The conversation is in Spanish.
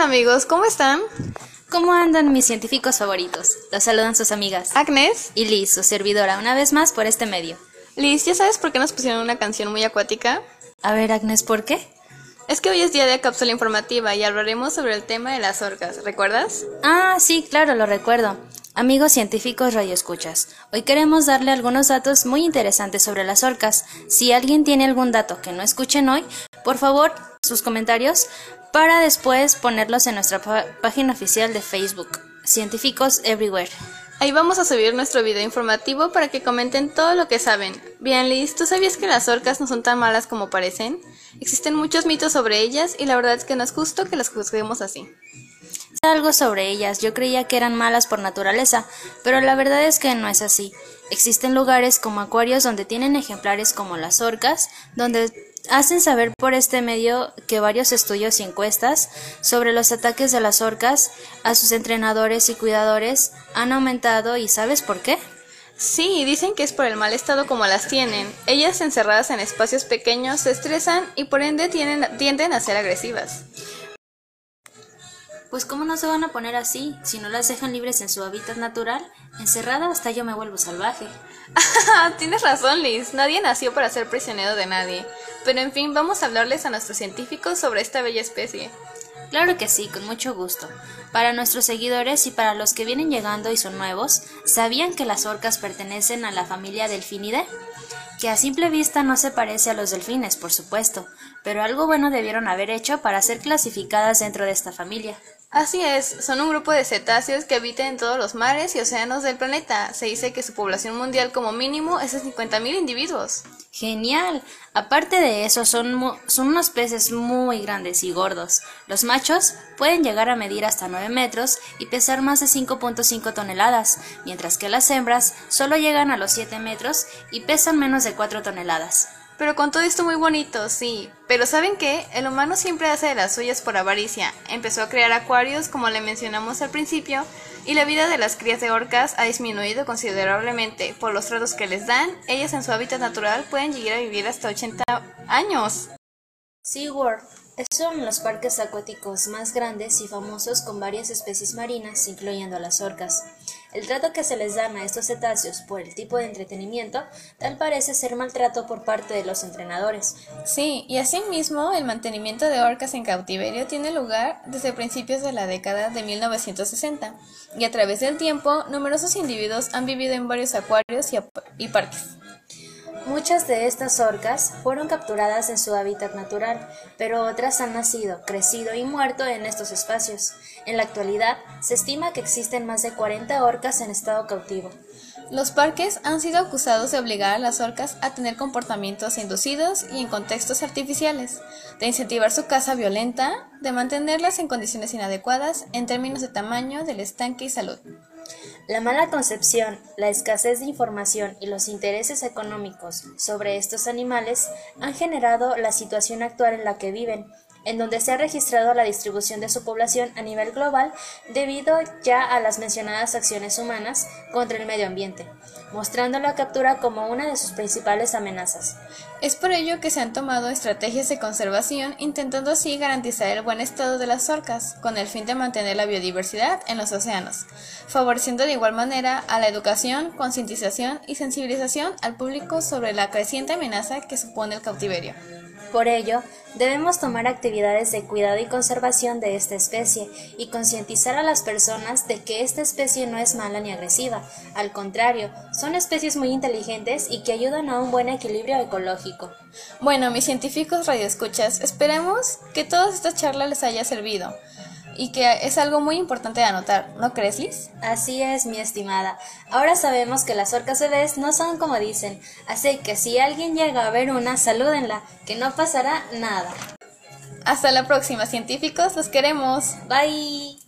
amigos, ¿cómo están? ¿Cómo andan mis científicos favoritos? Los saludan sus amigas. Agnes. Y Liz, su servidora, una vez más por este medio. Liz, ¿ya sabes por qué nos pusieron una canción muy acuática? A ver, Agnes, ¿por qué? Es que hoy es día de cápsula informativa y hablaremos sobre el tema de las orcas, ¿recuerdas? Ah, sí, claro, lo recuerdo. Amigos científicos radioescuchas, hoy queremos darle algunos datos muy interesantes sobre las orcas. Si alguien tiene algún dato que no escuchen hoy, por favor, sus comentarios para después ponerlos en nuestra página oficial de Facebook, Científicos Everywhere. Ahí vamos a subir nuestro video informativo para que comenten todo lo que saben. Bien, Liz, ¿tú sabías que las orcas no son tan malas como parecen? Existen muchos mitos sobre ellas y la verdad es que no es justo que las juzguemos así. Algo sobre ellas, yo creía que eran malas por naturaleza, pero la verdad es que no es así. Existen lugares como acuarios donde tienen ejemplares como las orcas, donde hacen saber por este medio que varios estudios y encuestas sobre los ataques de las orcas a sus entrenadores y cuidadores han aumentado y ¿sabes por qué? Sí, dicen que es por el mal estado como las tienen. Ellas encerradas en espacios pequeños se estresan y por ende tienden a ser agresivas. Pues cómo no se van a poner así, si no las dejan libres en su hábitat natural, encerrada hasta yo me vuelvo salvaje. Tienes razón, Liz, nadie nació para ser prisionero de nadie. Pero en fin, vamos a hablarles a nuestros científicos sobre esta bella especie. Claro que sí, con mucho gusto. Para nuestros seguidores y para los que vienen llegando y son nuevos, ¿sabían que las orcas pertenecen a la familia Delfinidae? Que a simple vista no se parece a los delfines, por supuesto, pero algo bueno debieron haber hecho para ser clasificadas dentro de esta familia. Así es, son un grupo de cetáceos que habitan en todos los mares y océanos del planeta. Se dice que su población mundial como mínimo es de 50.000 individuos. Genial. Aparte de eso, son, son unos peces muy grandes y gordos. Los machos pueden llegar a medir hasta 9 metros y pesar más de 5.5 toneladas, mientras que las hembras solo llegan a los 7 metros y pesan menos de 4 toneladas. Pero con todo esto muy bonito, sí. Pero ¿saben qué? El humano siempre hace de las suyas por avaricia. Empezó a crear acuarios, como le mencionamos al principio, y la vida de las crías de orcas ha disminuido considerablemente. Por los tratos que les dan, ellas en su hábitat natural pueden llegar a vivir hasta 80 años. SeaWorld son los parques acuáticos más grandes y famosos con varias especies marinas, incluyendo a las orcas. El trato que se les dan a estos cetáceos por el tipo de entretenimiento tal parece ser maltrato por parte de los entrenadores. Sí, y asimismo el mantenimiento de orcas en cautiverio tiene lugar desde principios de la década de 1960, y a través del tiempo numerosos individuos han vivido en varios acuarios y, y parques. Muchas de estas orcas fueron capturadas en su hábitat natural, pero otras han nacido, crecido y muerto en estos espacios. En la actualidad, se estima que existen más de 40 orcas en estado cautivo. Los parques han sido acusados de obligar a las orcas a tener comportamientos inducidos y en contextos artificiales, de incentivar su caza violenta, de mantenerlas en condiciones inadecuadas en términos de tamaño del estanque y salud. La mala concepción, la escasez de información y los intereses económicos sobre estos animales han generado la situación actual en la que viven, en donde se ha registrado la distribución de su población a nivel global debido ya a las mencionadas acciones humanas contra el medio ambiente, mostrando la captura como una de sus principales amenazas. Es por ello que se han tomado estrategias de conservación intentando así garantizar el buen estado de las orcas, con el fin de mantener la biodiversidad en los océanos, favoreciendo de igual manera a la educación, concientización y sensibilización al público sobre la creciente amenaza que supone el cautiverio. Por ello, debemos tomar actividades de cuidado y conservación de esta especie y concientizar a las personas de que esta especie no es mala ni agresiva, al contrario, son especies muy inteligentes y que ayudan a un buen equilibrio ecológico. Bueno, mis científicos radioescuchas, esperemos que toda esta charla les haya servido y que es algo muy importante de anotar, ¿no crees, Liz? Así es, mi estimada. Ahora sabemos que las orcas bebés no son como dicen, así que si alguien llega a ver una, salúdenla, que no pasará nada. Hasta la próxima, científicos, los queremos. Bye.